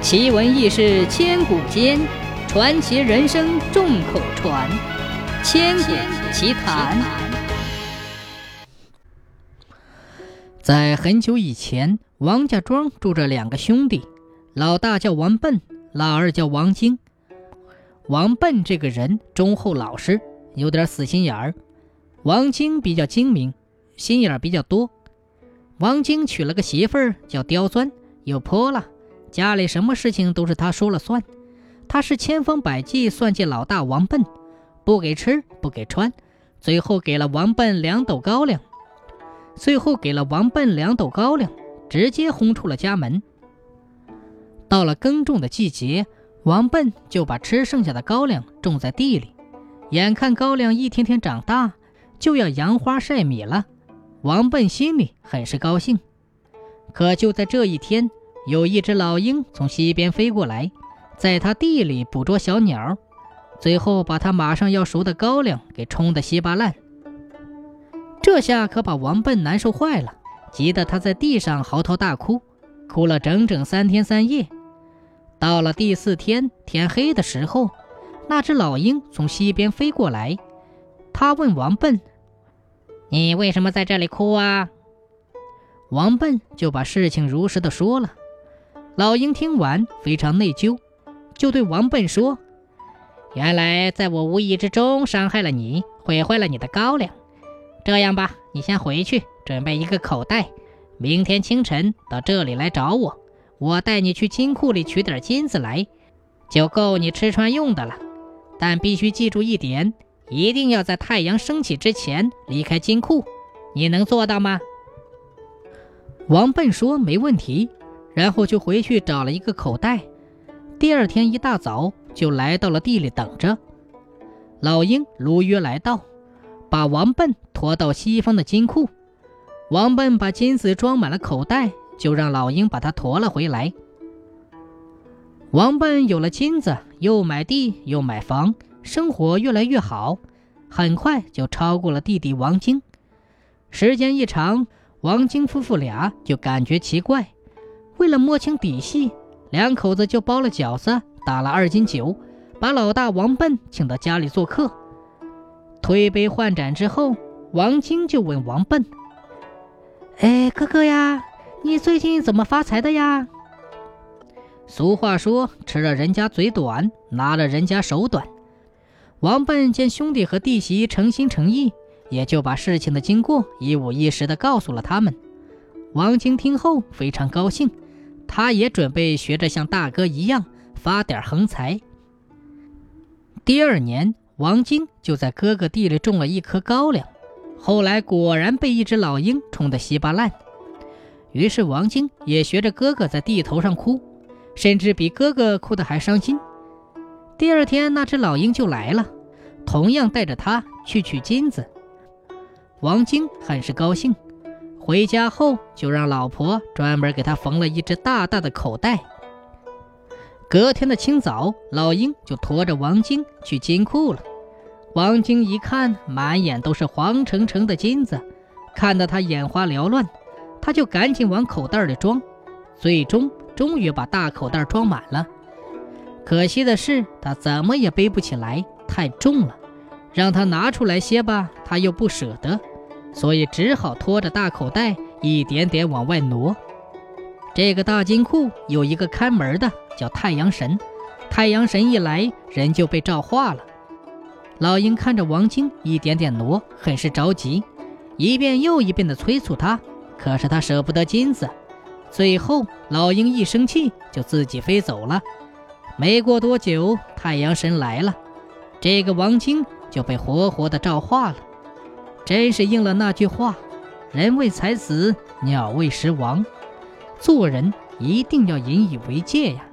奇闻异事千古间，传奇人生众口传。千古奇谈。在很久以前，王家庄住着两个兄弟，老大叫王笨，老二叫王晶。王笨这个人忠厚老实，有点死心眼儿；王晶比较精明，心眼儿比较多。王晶娶了个媳妇儿叫刁钻，又泼辣。家里什么事情都是他说了算，他是千方百计算计老大王笨，不给吃不给穿，最后给了王笨两斗高粱，最后给了王笨两斗高粱，直接轰出了家门。到了耕种的季节，王笨就把吃剩下的高粱种在地里，眼看高粱一天天长大，就要扬花晒米了，王笨心里很是高兴。可就在这一天。有一只老鹰从西边飞过来，在他地里捕捉小鸟，最后把他马上要熟的高粱给冲得稀巴烂。这下可把王笨难受坏了，急得他在地上嚎啕大哭，哭了整整三天三夜。到了第四天天黑的时候，那只老鹰从西边飞过来，他问王笨：“你为什么在这里哭啊？”王笨就把事情如实的说了。老鹰听完非常内疚，就对王笨说：“原来在我无意之中伤害了你，毁坏了你的高粱。这样吧，你先回去准备一个口袋，明天清晨到这里来找我，我带你去金库里取点金子来，就够你吃穿用的了。但必须记住一点，一定要在太阳升起之前离开金库。你能做到吗？”王笨说：“没问题。”然后就回去找了一个口袋，第二天一大早就来到了地里等着。老鹰如约来到，把王笨驮到西方的金库。王笨把金子装满了口袋，就让老鹰把它驮了回来。王笨有了金子，又买地又买房，生活越来越好，很快就超过了弟弟王晶。时间一长，王晶夫妇俩就感觉奇怪。为了摸清底细，两口子就包了饺子，打了二斤酒，把老大王笨请到家里做客。推杯换盏之后，王晶就问王笨：“哎，哥哥呀，你最近怎么发财的呀？”俗话说：“吃了人家嘴短，拿了人家手短。”王笨见兄弟和弟媳诚心诚意，也就把事情的经过一五一十地告诉了他们。王晶听后非常高兴。他也准备学着像大哥一样发点横财。第二年，王晶就在哥哥地里种了一棵高粱，后来果然被一只老鹰冲得稀巴烂。于是王晶也学着哥哥在地头上哭，甚至比哥哥哭得还伤心。第二天，那只老鹰就来了，同样带着他去取金子。王晶很是高兴。回家后，就让老婆专门给他缝了一只大大的口袋。隔天的清早，老鹰就驮着王晶去金库了。王晶一看，满眼都是黄澄澄的金子，看得他眼花缭乱，他就赶紧往口袋里装，最终终于把大口袋装满了。可惜的是，他怎么也背不起来，太重了。让他拿出来些吧，他又不舍得。所以只好拖着大口袋一点点往外挪。这个大金库有一个看门的，叫太阳神。太阳神一来，人就被照化了。老鹰看着王晶一点点挪，很是着急，一遍又一遍地催促他。可是他舍不得金子。最后，老鹰一生气就自己飞走了。没过多久，太阳神来了，这个王晶就被活活的照化了。真是应了那句话：“人为财死，鸟为食亡。”做人一定要引以为戒呀。